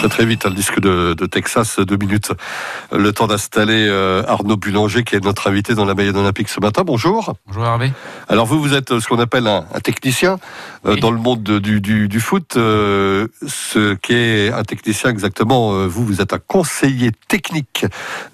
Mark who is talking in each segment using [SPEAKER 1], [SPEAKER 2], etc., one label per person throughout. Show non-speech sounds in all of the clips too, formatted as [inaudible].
[SPEAKER 1] très très vite, hein, le disque de, Texas, deux minutes. Le temps d'installer euh, Arnaud Bulanger, qui est notre invité dans la Mayenne Olympique ce matin. Bonjour.
[SPEAKER 2] Bonjour Hervé.
[SPEAKER 1] Alors vous, vous êtes ce qu'on appelle un, technicien euh, dans le monde du, du, foot. Euh, ce qu'est un technicien exactement, vous, vous êtes un conseiller technique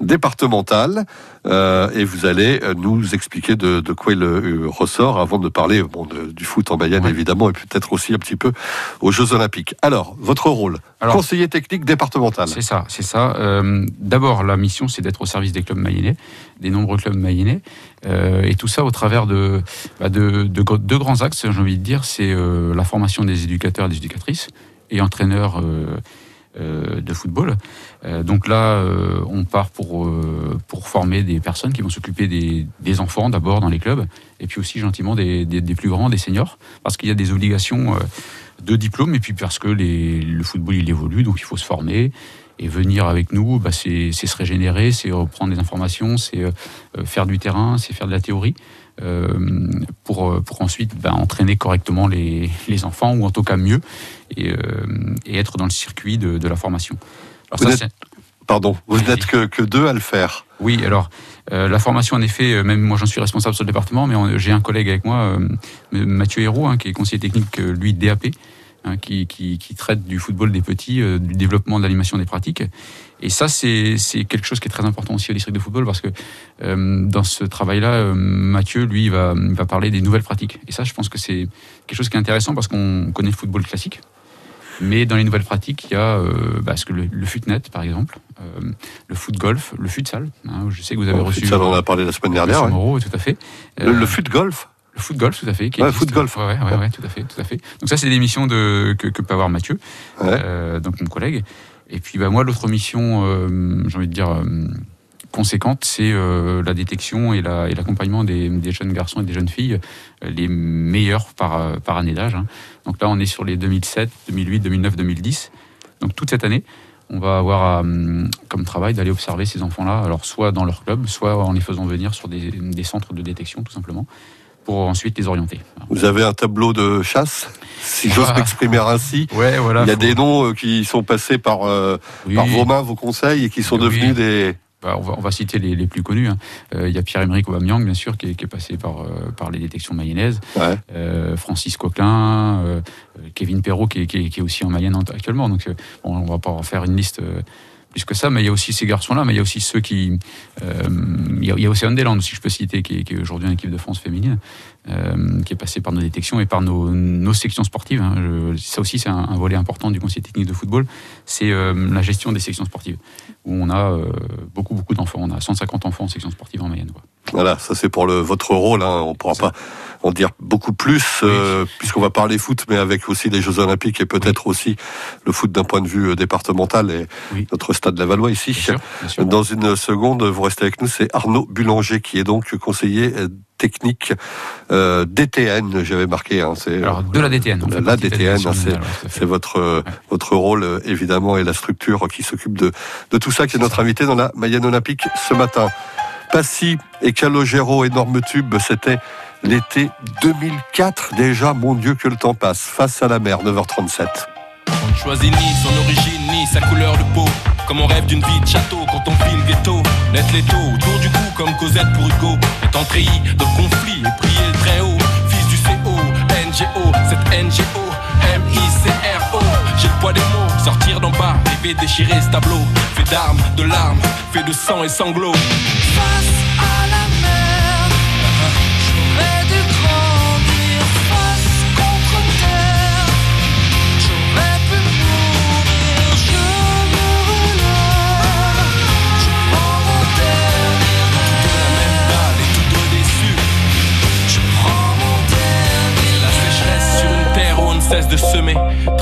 [SPEAKER 1] départemental. Et vous allez nous expliquer de, quoi il ressort avant de parler bon, du foot en Mayenne, évidemment, et peut-être aussi un petit peu aux Jeux Olympiques. Alors, votre rôle conseiller technique départemental.
[SPEAKER 2] C'est ça, c'est ça. Euh, d'abord, la mission, c'est d'être au service des clubs mayennais, des nombreux clubs mayennais, euh, et tout ça au travers de, bah, de, deux grands axes, j'ai envie de dire, c'est euh, la formation des éducateurs et des éducatrices et entraîneurs de football. donc là, on part pour, pour former des personnes qui vont s'occuper des, des, enfants d'abord dans les clubs, et puis aussi gentiment des, des, plus grands, des seniors, parce qu'il y a des obligations de diplôme, et puis parce que le football il évolue, donc il faut se former. Et venir avec nous, bah, c'est se régénérer, c'est reprendre des informations, c'est euh, faire du terrain, c'est faire de la théorie. Euh, pour, pour ensuite bah, entraîner correctement les, les, enfants, ou en tout cas mieux, et, euh, et être dans le circuit de, de la formation.
[SPEAKER 1] Alors ça, pardon, vous n'êtes que, que deux à le faire.
[SPEAKER 2] Oui, alors euh, la formation, en effet, euh, même moi j'en suis responsable sur le département, mais j'ai un collègue avec moi, euh, Mathieu Hérault, hein, qui est conseiller technique, lui, DAP, hein, qui, qui, qui, traite du football des petits, du développement de l'animation des pratiques. Et ça, c'est quelque chose qui est très important aussi au district de football, parce que dans ce travail-là, Mathieu, lui, va, va parler des nouvelles pratiques. Et ça, je pense que c'est quelque chose qui est intéressant, parce qu'on connaît le football classique. Mais dans les nouvelles pratiques, il y a euh, bah, que le, le futnet, par exemple, euh, le foot golf, le futsal. Hein, je sais que vous avez reçu.
[SPEAKER 1] Futsal, on en a parlé la semaine dernière.
[SPEAKER 2] Ouais. tout à fait.
[SPEAKER 1] le, le foot golf
[SPEAKER 2] le foot golf, tout à fait.
[SPEAKER 1] Qui ouais, foot golf.
[SPEAKER 2] Ouais, ouais, ouais, tout à fait, tout à fait. Donc ça, c'est des missions de, que, que peut avoir Mathieu, euh, donc mon collègue. Et puis bah, moi, l'autre mission, euh, j'ai envie de dire, euh, conséquente, c'est la détection et l'accompagnement des, jeunes garçons et des jeunes filles, les meilleurs par, par année d'âge. Hein. Donc là, on est sur les 2007, 2008, 2009, 2010. Donc toute cette année, on va avoir comme travail d'aller observer ces enfants-là, alors soit dans leur club, soit en les faisant venir sur des, centres de détection, tout simplement, pour ensuite les orienter.
[SPEAKER 1] Vous avez un tableau de chasse, si j'ose m'exprimer ainsi.
[SPEAKER 2] Ouais, voilà,
[SPEAKER 1] Il y a des noms qui sont passés par, par vos mains, vos conseils, et qui sont devenus des
[SPEAKER 2] bah, on, va, citer les, plus connus. Hein. Euh, il y a Pierre-Emerick Aubameyang, bien sûr, qui est, passé par, euh, par les détections mayennaises. Euh, Francis Coquelin, Kevin Perrault, qui est, aussi en Mayenne actuellement. Donc, on va pas en faire une liste plus que ça, mais il y a aussi ces garçons-là, mais il y a aussi ceux qui. il, y a, aussi Andeland, si je peux citer, qui est, aujourd'hui en équipe de France féminine, qui est passé par nos détections et par nos, sections sportives. Hein. ça aussi, c'est un, volet important du conseil technique de football, c'est la gestion des sections sportives où on a euh, beaucoup, beaucoup d'enfants. On a 150 enfants en section sportive en Mayenne.
[SPEAKER 1] Voilà, ça c'est pour le, votre rôle. Hein. On ne pourra pas en dire beaucoup plus, euh, puisqu'on va parler foot, mais avec aussi les Jeux Olympiques et peut-être aussi le foot d'un point de vue euh, départemental et notre stade Lavallois ici. Dans une seconde, vous restez avec nous, c'est Arnaud Bulanger qui est donc conseiller technique euh, DTN, j'avais marqué. Hein,
[SPEAKER 2] c'est Alors de la DTN.
[SPEAKER 1] La, DTN, hein, c'est votre votre rôle évidemment et la structure qui s'occupe de de tout ça qui est notre invité dans la Mayenne Olympique ce matin. Passy et Calogero, énorme tube, c'était l'été 2004 déjà, mon Dieu que le temps passe, face à la mer, 9h37.
[SPEAKER 3] On ne choisit ni son origine, ni sa couleur de peau. Comme on rêve d'une vie de château quand on file ghetto. Net l'étau, autour du cou comme Cosette pour Hugo. Étant treillis de conflit et prier le très haut. Fils du CO, NGO, cette NGO, M-I-C-R-O. Des mots, sortir d'en bas, rêver déchirer ce tableau. Fait d'armes, de larmes, fait de sang et sanglots.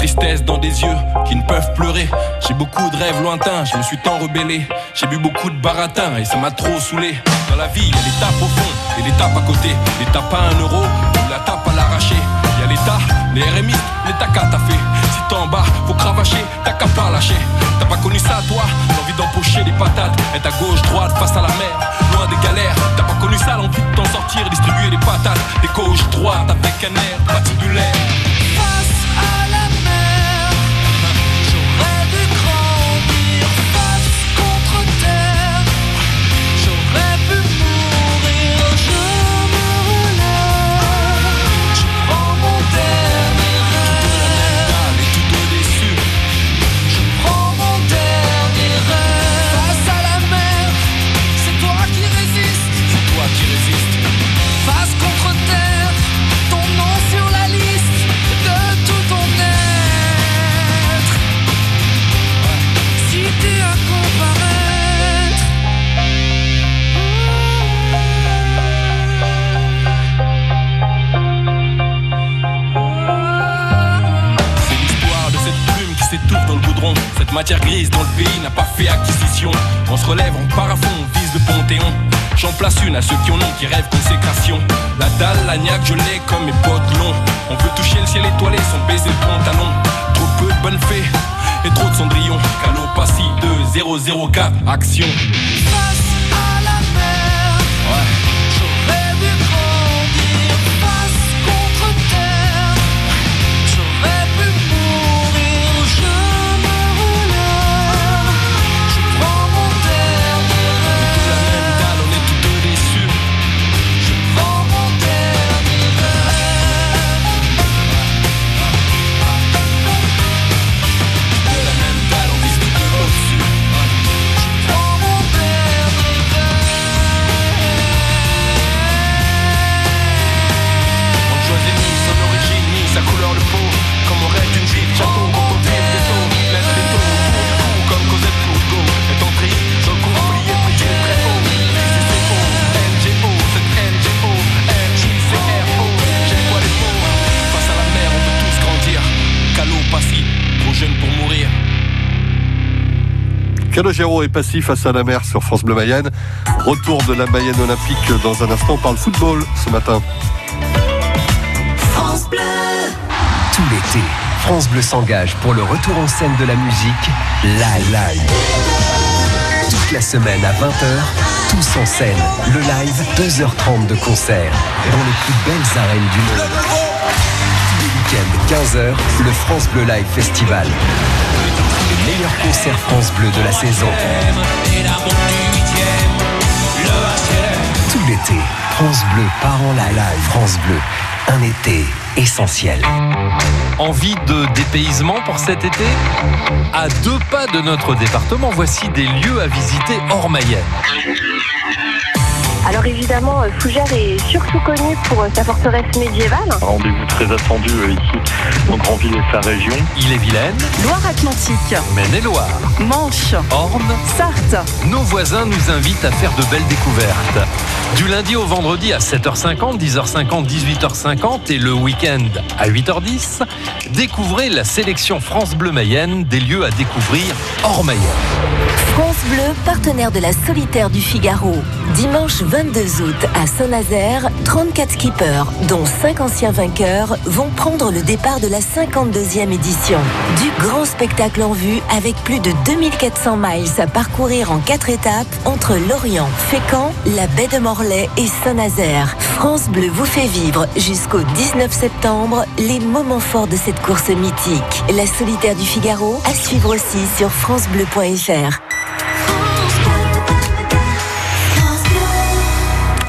[SPEAKER 3] Tristesse dans des yeux qui ne peuvent pleurer. J'ai beaucoup de rêves lointains, je me suis tant rebellé. J'ai bu beaucoup de baratin et ça m'a trop saoulé. Dans la vie, il y a l'étape au fond et l'étape à côté. L'étape à un euro ou la tape à l'arracher. Il y a l'état, les RMI, l'état qu'à t'as fait. Si t'es en bas, faut cravacher, t'as qu'à pas lâcher. T'as pas connu ça, toi L'envie d'empocher des patates, être à gauche, droite, face à la mer, loin des galères. T'as pas connu ça, l'envie de t'en sortir, distribuer des patates, des gauche, droite, avec un air patibulaire. Matière grise dans le pays n'a pas fait acquisition. On se relève, on part on vise le panthéon. J'en place une à ceux qui en ont, qui rêvent consécration. La dalle, la niaque, je l'ai comme mes potes longs. On veut toucher le ciel étoilé sans baiser le pantalon. Trop peu de bonnes fées et trop de cendrillon. Calopassi 2 004, action.
[SPEAKER 1] Calogero est passif face à la mer sur France Bleu Mayenne. Retour de la Mayenne olympique dans un instant. On parle football ce matin.
[SPEAKER 4] France Bleu.
[SPEAKER 5] Tout l'été, France Bleu s'engage pour le retour en scène de la musique Live Live. Toute la semaine à 20h, tous en scène. Le live, 2h30 de concert dans les plus belles arènes du monde. Tous les week-ends, 15h, le France Bleu Live Festival. Les meilleurs concerts France Bleu de la saison. Tout l'été, France Bleu part en live. France Bleu, un été essentiel.
[SPEAKER 6] Envie de dépaysement pour cet été? À deux pas de notre département, voici des lieux à visiter hors Mayenne.
[SPEAKER 7] Alors évidemment, euh, Fougères est surtout connu pour euh, sa forteresse médiévale.
[SPEAKER 8] Rendez-vous très attendu euh, ici dans Grandville et sa région.
[SPEAKER 6] Ille-et-Vilaine,
[SPEAKER 9] Loire-Atlantique,
[SPEAKER 6] Maine-et-Loire,
[SPEAKER 9] Manche,
[SPEAKER 6] Orne,
[SPEAKER 9] Sarthe.
[SPEAKER 6] nos voisins nous invitent à faire de belles découvertes. Du lundi au vendredi à 7h50, 10h50, 18h50 et le week-end à 8h10, découvrez la sélection France Bleu Mayenne des lieux à découvrir hors Mayenne.
[SPEAKER 10] France Bleu, partenaire de la Solitaire du Figaro. Dimanche 22 août à Saint-Nazaire, 34 skippers, dont 5 anciens vainqueurs, vont prendre le départ de la 52e édition. Du grand spectacle en vue avec plus de 2400 miles à parcourir en 4 étapes entre Lorient, Fécamp, la baie de Morlaix et Saint-Nazaire. France Bleu vous fait vivre jusqu'au 19 septembre les moments forts de cette course mythique. La Solitaire du Figaro à suivre aussi sur francebleu.fr.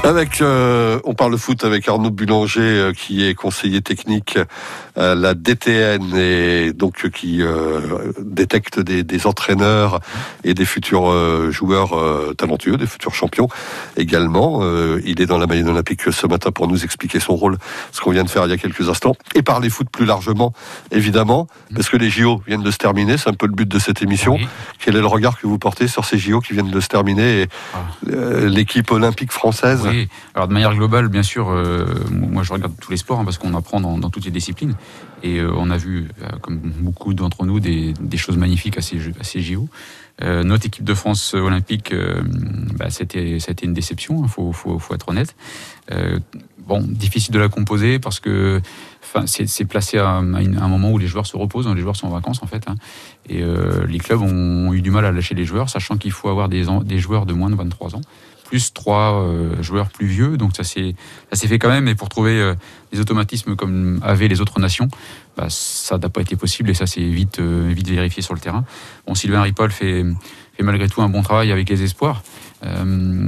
[SPEAKER 1] Avec, euh, on parle foot avec Arnaud Boulanger, euh, qui est conseiller technique à la DTN et donc euh, qui détecte des, des entraîneurs et des futurs joueurs talentueux, des futurs champions également. Il est dans la Mayenne Olympique ce matin pour nous expliquer son rôle, ce qu'on vient de faire il y a quelques instants, et parler foot plus largement, évidemment, parce que les JO viennent de se terminer, c'est un peu le but de cette émission.
[SPEAKER 2] Oui.
[SPEAKER 1] Quel est le regard que vous portez sur ces JO qui viennent de se terminer et
[SPEAKER 2] Ah.
[SPEAKER 1] l'équipe olympique française
[SPEAKER 2] Oui, alors de manière globale, bien sûr, euh, moi je regarde tous les sports hein, parce qu'on apprend dans, toutes les disciplines. Et euh, on a vu, euh, comme beaucoup d'entre nous, des, choses magnifiques à ces, JO. Notre équipe de France olympique, bah, c'était, une déception, il faut, faut, être honnête. Bon, difficile de la composer parce que c'est, placé à, un- moment où les joueurs se reposent, hein, les joueurs sont en vacances en fait. hein. et les clubs ont eu du mal à lâcher les joueurs, sachant qu'il faut avoir des joueurs de moins de 23 ans plus trois euh, joueurs plus vieux. Donc ça s'est fait quand même. Et pour trouver euh, des automatismes comme avaient les autres nations, bah, ça n'a pas été possible et ça s'est vite euh, vite vérifié sur le terrain. Bon, Sylvain Ripoll fait fait malgré tout un bon travail avec les espoirs.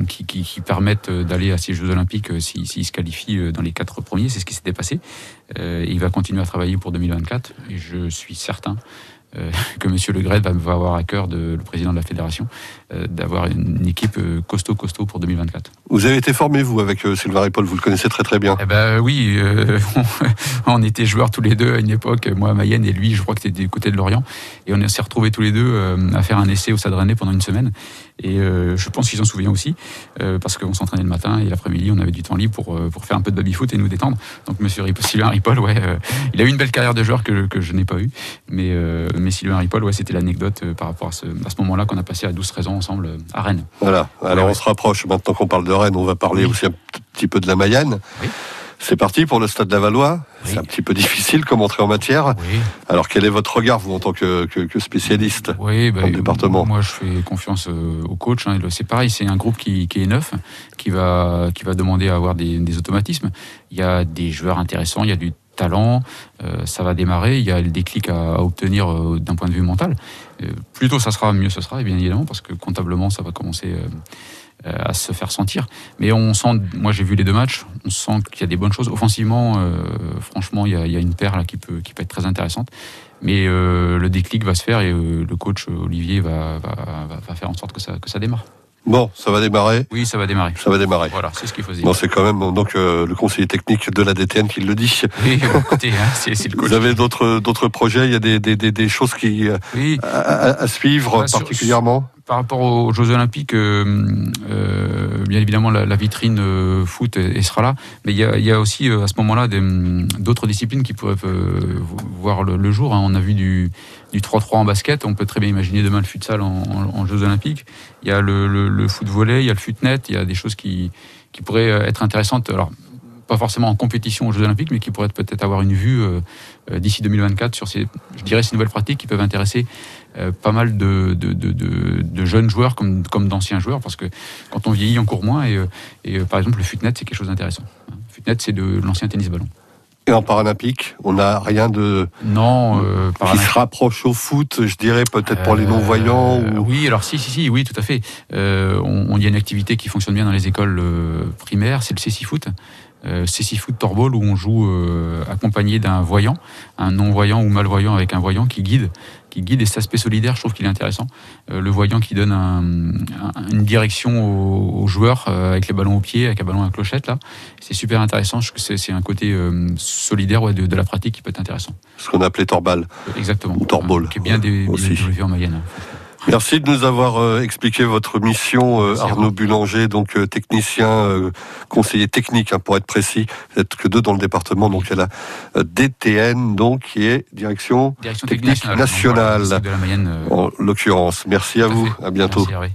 [SPEAKER 2] qui, qui- permettent d'aller à ces Jeux Olympiques euh, s'il s'il se qualifie dans les quatre premiers. C'est ce qui s'était passé. Il va continuer à travailler pour 2024 et je suis certain [laughs] que Monsieur Le Gret va, avoir à cœur, de, le président de la fédération, euh, d'avoir une équipe euh, costaud, costaud pour 2024.
[SPEAKER 1] Vous avez été formé, vous, avec euh, Sylvain Ripoll, vous le connaissez très très bien.
[SPEAKER 2] Eh ben oui, euh, [laughs] on était joueurs tous les deux à une époque, moi à Mayenne et lui, je crois que c'était du côté de Lorient, et on s'est retrouvés tous les deux euh, à faire un essai au Rennais pendant une semaine. Et euh, je pense qu'ils s'en souviennent aussi, euh, parce qu'on s'entraînait le matin et l'après-midi, on avait du temps libre pour, euh, pour faire un peu de baby-foot et nous détendre. Donc Monsieur Sylvain Ripoll, ouais, il a eu une belle carrière de joueur que, que je n'ai pas eu. Mais, mais Sylvain Ripoll, ouais, c'était l'anecdote par rapport à ce, à ce moment-là qu'on a passé à 12-13 ans ensemble à Rennes.
[SPEAKER 1] Voilà. Alors
[SPEAKER 2] Ouais,
[SPEAKER 1] on se rapproche. Maintenant qu'on parle de Rennes, on va parler
[SPEAKER 2] Oui.
[SPEAKER 1] aussi un petit peu de la Mayenne.
[SPEAKER 2] Oui.
[SPEAKER 1] C'est parti pour le Stade Lavallois.
[SPEAKER 2] Oui.
[SPEAKER 1] C'est un petit peu difficile comme entrée en matière.
[SPEAKER 2] Oui.
[SPEAKER 1] Alors quel est votre regard, vous, en tant que, que- que spécialiste
[SPEAKER 2] Oui, bah,
[SPEAKER 1] dans le département?
[SPEAKER 2] Moi, je fais confiance euh, au coach. hein. C'est pareil, c'est un groupe qui, qui est neuf, qui va, qui va demander à avoir des, des automatismes. Il y a des joueurs intéressants, il y a du talent, euh, ça va démarrer, il y a le déclic à, à obtenir euh, d'un point de vue mental. Euh, plus tôt ça sera, mieux ce sera, et bien évidemment, parce que comptablement, ça va commencer à se faire sentir. Mais on sent, moi j'ai vu les deux matchs, on sent qu'il y a des bonnes choses. Offensivement, euh, franchement, il y, a, il y a une paire là qui peut, qui peut être très intéressante. Mais euh, le déclic va se faire et euh, le coach euh, Olivier va, va, va- faire en sorte que ça, que ça démarre.
[SPEAKER 1] Bon, ça va démarrer.
[SPEAKER 2] Oui, ça va démarrer.
[SPEAKER 1] Ça va démarrer.
[SPEAKER 2] Voilà, c'est ce qu'il faut dire.
[SPEAKER 1] Bon, c'est quand même donc euh, le conseiller technique de la DTN qui le dit.
[SPEAKER 2] Oui, écoutez, hein, c'est le coach.
[SPEAKER 1] Vous avez d'autres d'autres projets? Il y a des, des, des, des choses qui euh,
[SPEAKER 2] Oui,
[SPEAKER 1] à, suivre
[SPEAKER 2] Bah,
[SPEAKER 1] particulièrement?
[SPEAKER 2] Par rapport aux Jeux Olympiques, euh, euh, bien évidemment, la, vitrine euh, foot elle sera là. Mais il y y a aussi euh, à ce moment-là hum, d'autres disciplines qui pourraient euh, voir le, le jour. hein. On a vu du, du 3-3 en basket. On peut très bien imaginer demain le futsal en, en, Jeux Olympiques. Il y a le, le, le foot volley, il y a le futnet. Il y a des choses qui, qui pourraient euh, être intéressantes. Alors, pas forcément en compétition aux Jeux Olympiques, mais qui pourraient peut-être avoir une vue d'ici 2024 sur ces, je dirais, ces nouvelles pratiques qui peuvent intéresser euh, pas mal de, de, de, de- de jeunes joueurs comme, comme d'anciens joueurs, parce que quand on vieillit, on court moins. Et, euh, et, euh, par exemple, le futnet, c'est quelque chose d'intéressant. Le futnet, c'est de l'ancien tennis ballon.
[SPEAKER 1] Et en paralympique, on n'a rien de
[SPEAKER 2] Non, euh,
[SPEAKER 1] qui se rapproche au foot, je dirais peut-être pour les non-voyants. ou...
[SPEAKER 2] Oui, alors si, si, si, oui, tout à fait. Euh, on, y a une activité qui fonctionne bien dans les écoles primaires, c'est le CC-Foot. Euh, CC-Foot Torball, où on joue accompagné d'un voyant, un non-voyant ou malvoyant avec un voyant qui guide, qui guide. Et cet aspect solidaire, je trouve qu'il est intéressant. Euh, le voyant qui donne un- un- une direction aux, aux joueurs euh, avec les ballons au pied, avec un ballon à clochette, là. C'est super intéressant. Je trouve que c'est- un côté euh, solidaire ouais, de, de la pratique qui peut être intéressant.
[SPEAKER 1] Ce qu'on appelait torbal.
[SPEAKER 2] Exactement.
[SPEAKER 1] Ou Torball,
[SPEAKER 2] Qui est bien développé en Mayenne.
[SPEAKER 1] Merci de nous avoir euh, expliqué votre mission, euh,
[SPEAKER 2] à
[SPEAKER 1] Arnaud
[SPEAKER 2] vous.
[SPEAKER 1] Bulanger, donc euh, technicien, conseiller technique, hein, pour être précis. Vous n'êtes que deux dans le département, donc il y a la DTN, donc qui est direction
[SPEAKER 2] Direction
[SPEAKER 1] Technique
[SPEAKER 2] technique
[SPEAKER 1] nationale.
[SPEAKER 2] Voilà, de la Mayenne.
[SPEAKER 1] en l'occurrence. Merci à
[SPEAKER 2] à
[SPEAKER 1] vous,
[SPEAKER 2] fait.
[SPEAKER 1] à bientôt.
[SPEAKER 2] Merci.